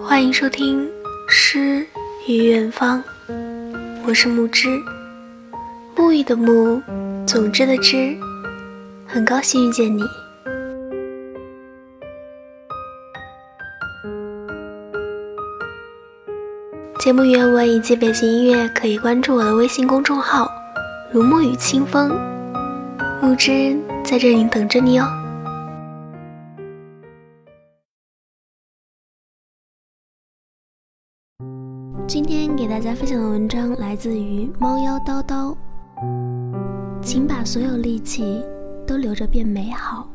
欢迎收听《诗与远方》，我是木之，沐浴的沐，总之的之，很高兴遇见你。节目原文以及背景音乐可以关注我的微信公众号“如沐雨清风”，木之在这里等着你哦。今天给大家分享的文章来自于猫妖叨叨，请把所有力气都留着变美好。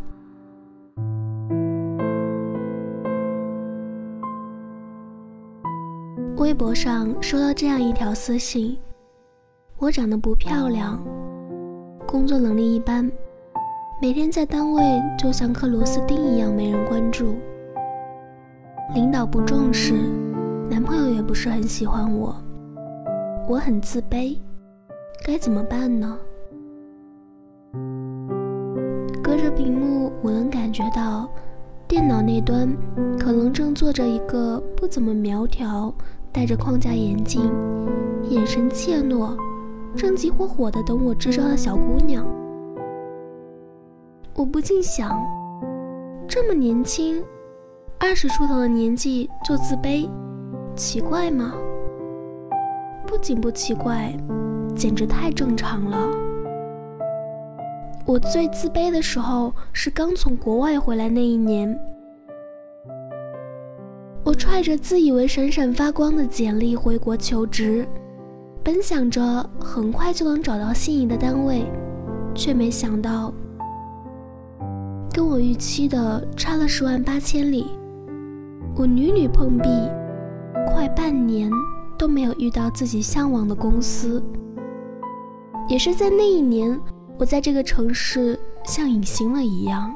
微博上收到这样一条私信：我长得不漂亮，工作能力一般，每天在单位就像颗螺丝钉一样没人关注，领导不重视。男朋友也不是很喜欢我，我很自卑，该怎么办呢？隔着屏幕，我能感觉到电脑那端可能正坐着一个不怎么苗条、戴着框架眼镜、眼神怯懦、正急火火的等我支招的小姑娘。我不禁想，这么年轻，二十出头的年纪就自卑。奇怪吗？不仅不奇怪，简直太正常了。我最自卑的时候是刚从国外回来那一年，我揣着自以为闪闪发光的简历回国求职，本想着很快就能找到心仪的单位，却没想到跟我预期的差了十万八千里。我屡屡碰壁。快半年都没有遇到自己向往的公司，也是在那一年，我在这个城市像隐形了一样，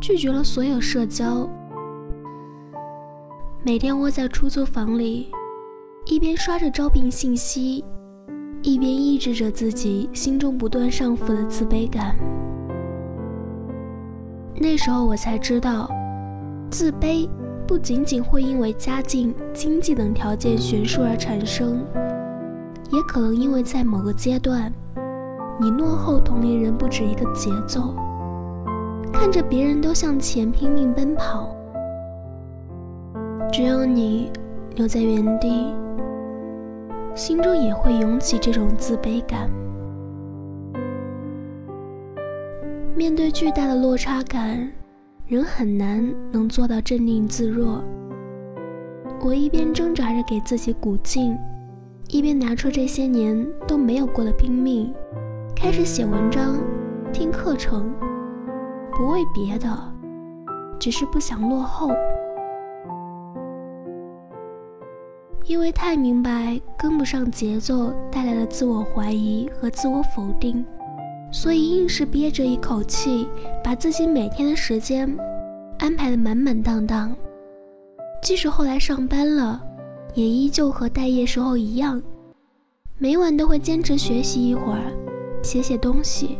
拒绝了所有社交，每天窝在出租房里，一边刷着招聘信息，一边抑制着自己心中不断上浮的自卑感。那时候我才知道，自卑。不仅仅会因为家境、经济等条件悬殊而产生，也可能因为在某个阶段，你落后同龄人不止一个节奏，看着别人都向前拼命奔跑，只有你留在原地，心中也会涌起这种自卑感。面对巨大的落差感。人很难能做到镇定自若。我一边挣扎着给自己鼓劲，一边拿出这些年都没有过的拼命，开始写文章、听课程，不为别的，只是不想落后。因为太明白跟不上节奏带来的自我怀疑和自我否定。所以硬是憋着一口气，把自己每天的时间安排的满满当当。即使后来上班了，也依旧和待业时候一样，每晚都会坚持学习一会儿，写写东西。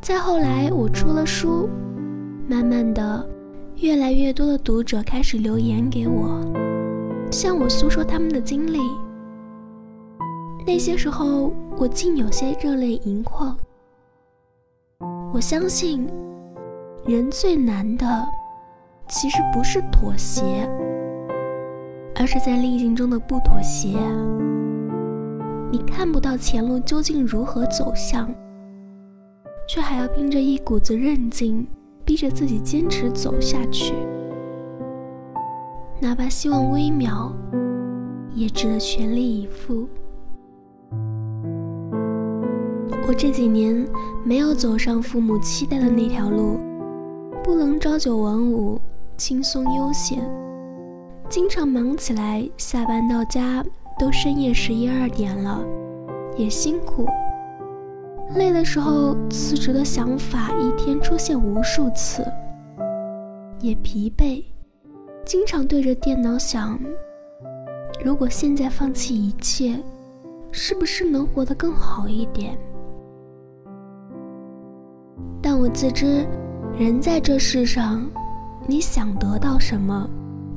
再后来，我出了书，慢慢的，越来越多的读者开始留言给我，向我诉说他们的经历。那些时候，我竟有些热泪盈眶。我相信，人最难的，其实不是妥协，而是在逆境中的不妥协。你看不到前路究竟如何走向，却还要凭着一股子韧劲，逼着自己坚持走下去，哪怕希望微渺，也值得全力以赴。我这几年没有走上父母期待的那条路，不能朝九晚五，轻松悠闲，经常忙起来，下班到家都深夜十一二点了，也辛苦。累的时候，辞职的想法一天出现无数次，也疲惫，经常对着电脑想：如果现在放弃一切，是不是能活得更好一点？但我自知，人在这世上，你想得到什么，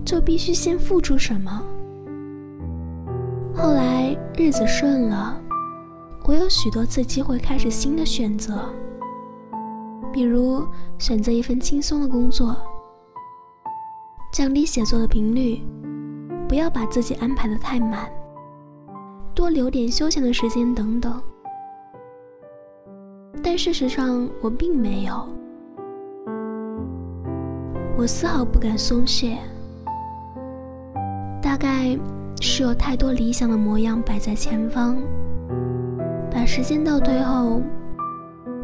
就必须先付出什么。后来日子顺了，我有许多次机会开始新的选择，比如选择一份轻松的工作，降低写作的频率，不要把自己安排的太满，多留点休闲的时间等等。但事实上，我并没有，我丝毫不敢松懈。大概是有太多理想的模样摆在前方，把时间倒退后，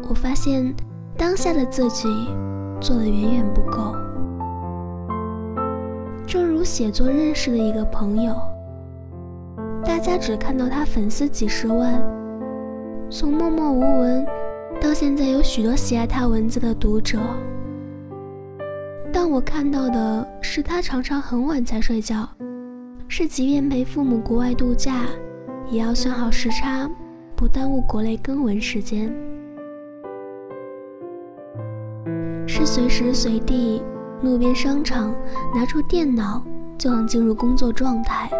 我发现当下的自己做的远远不够。正如写作认识的一个朋友，大家只看到他粉丝几十万，从默默无闻到现在有许多喜爱他文字的读者，但我看到的是他常常很晚才睡觉。是，即便陪父母国外度假，也要算好时差，不耽误国内更文时间。是随时随地，路边商场拿出电脑就能进入工作状态。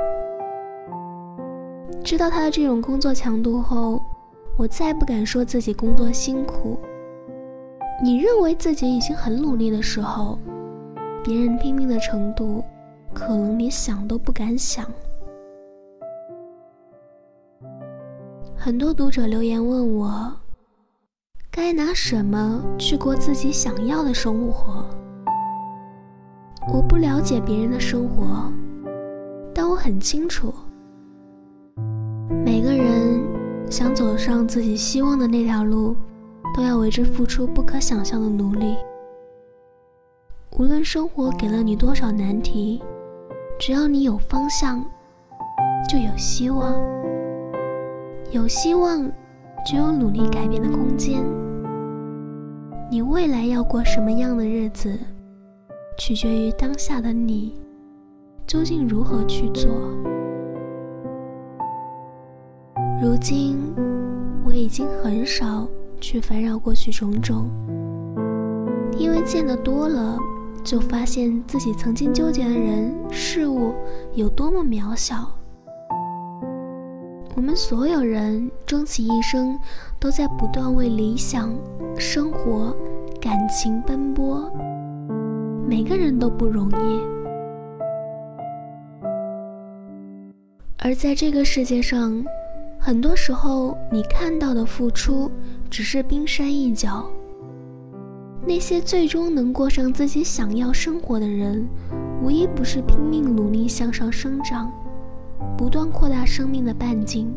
知道他的这种工作强度后，我再不敢说自己工作辛苦。你认为自己已经很努力的时候，别人拼命的程度。可能你想都不敢想。很多读者留言问我，该拿什么去过自己想要的生活？我不了解别人的生活，但我很清楚，每个人想走上自己希望的那条路，都要为之付出不可想象的努力。无论生活给了你多少难题。只要你有方向，就有希望；有希望，就有努力改变的空间。你未来要过什么样的日子，取决于当下的你究竟如何去做。如今，我已经很少去烦扰过去种种，因为见得多了。就发现自己曾经纠结的人事物有多么渺小。我们所有人终其一生，都在不断为理想、生活、感情奔波，每个人都不容易。而在这个世界上，很多时候你看到的付出，只是冰山一角。那些最终能过上自己想要生活的人，无一不是拼命努力向上生长，不断扩大生命的半径。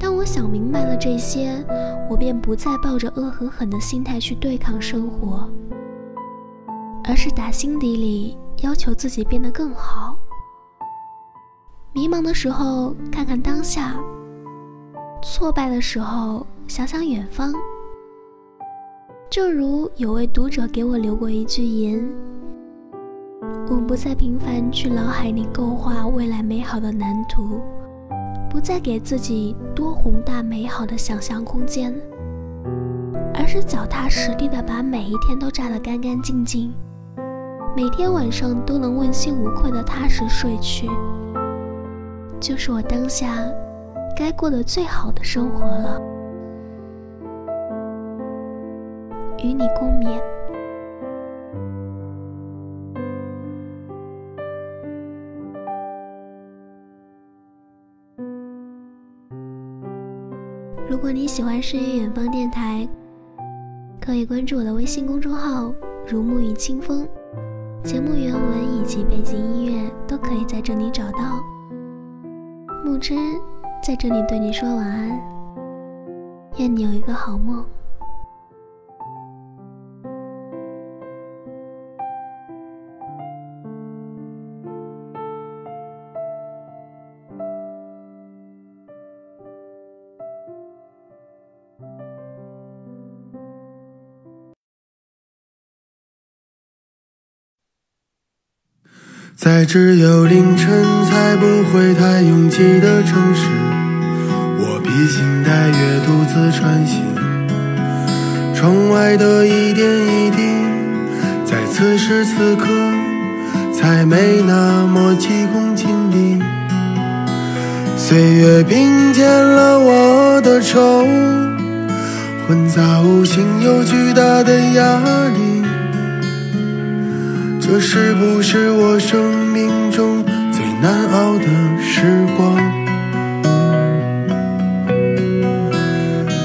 当我想明白了这些，我便不再抱着恶狠狠的心态去对抗生活，而是打心底里要求自己变得更好。迷茫的时候看看当下，挫败的时候想想远方。正如有位读者给我留过一句言：“我不再频繁去脑海里勾画未来美好的蓝图，不再给自己多宏大美好的想象空间，而是脚踏实地的把每一天都扎得干干净净，每天晚上都能问心无愧的踏实睡去，就是我当下该过得最好的生活了。”与你共勉。如果你喜欢诗与远方电台，可以关注我的微信公众号“如沐雨清风”，节目原文以及背景音乐都可以在这里找到。木之在这里对你说晚安，愿你有一个好梦。在只有凌晨才不会太拥挤的城市，我披星戴月独自穿行。窗外的一点一滴，在此时此刻才没那么急功近利。岁月平添了我的愁，混杂无形又巨大的压力。这是不是我生命中最难熬的时光？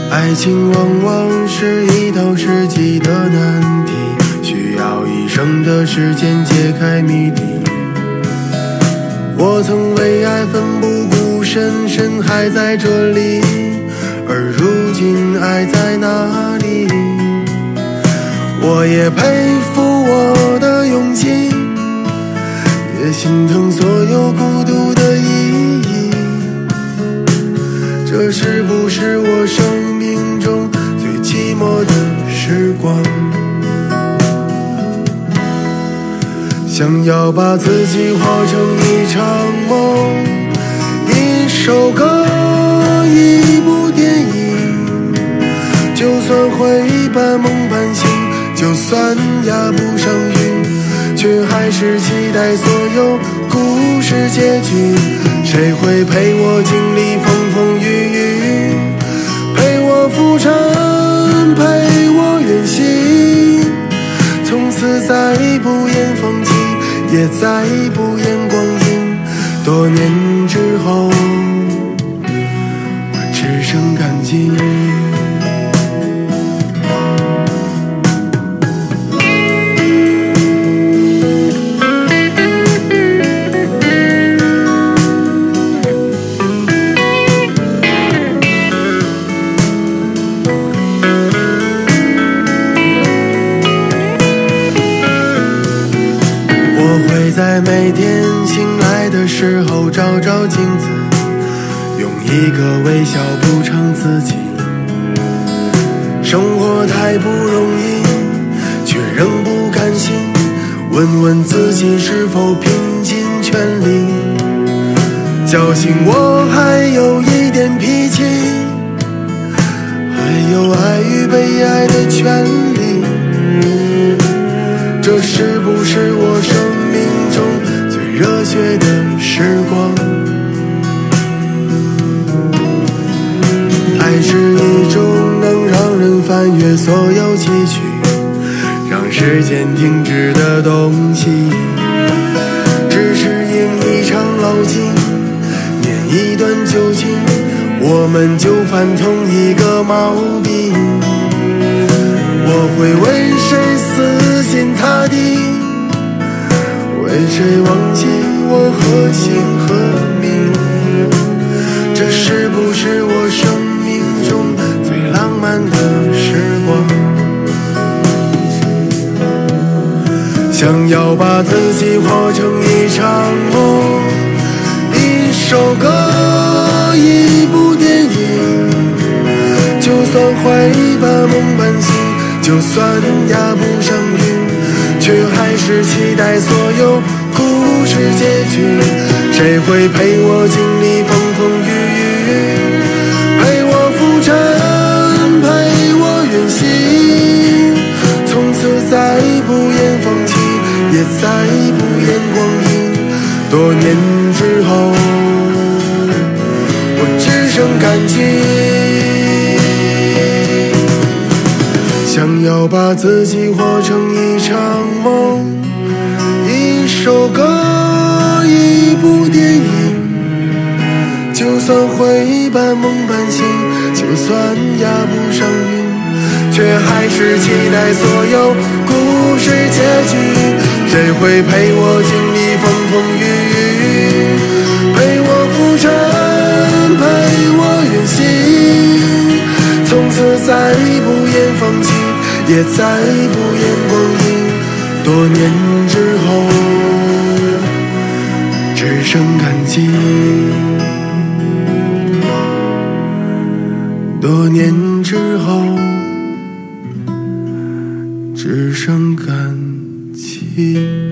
爱情往往是一道世纪的难题，需要一生的时间解开谜底。我曾为爱奋不顾身，身还在这里，而如今爱在哪里？我也佩服我的勇气，也心疼所有孤独的意义。这是不是我生命中最寂寞的时光？想要把自己活成一场梦，一首歌，一部电影。就算会半梦半醒，就算压不上韵，却还是期待所有故事结局。谁会陪我经历风风雨雨，陪我浮沉，陪我远行，从此再不言放弃。也再不言光阴，多年之后，我只剩感激。生活太不容易，却仍不甘心。问问自己是否拼尽全力，侥幸我还有一点脾气，还有爱与被爱的权利。这是不是我生命中最热血的时光？爱是翻越所有崎岖，让时间停止的东西。只是因一场老情，念一段旧情，我们就犯同一个毛病。我会为谁死心塌地？为谁忘记我何姓何名？这是不是想要把自己活成一场梦，一首歌，一部电影。就算会半梦半醒。就算压不上韵，却还是期待所有故事结局。谁会陪我经历风风雨雨，再不言光阴。多年之后，我只剩感激。想要把自己活成一场梦，一首歌，一部电影。就算会半梦半醒，就算压不上韵，却还是期待所有故事结局。谁会陪我经历风风雨雨，陪我浮沉，陪我远行？从此再不言放弃。也再不言光阴，多年之后，只剩感激。多年之后，只剩感激。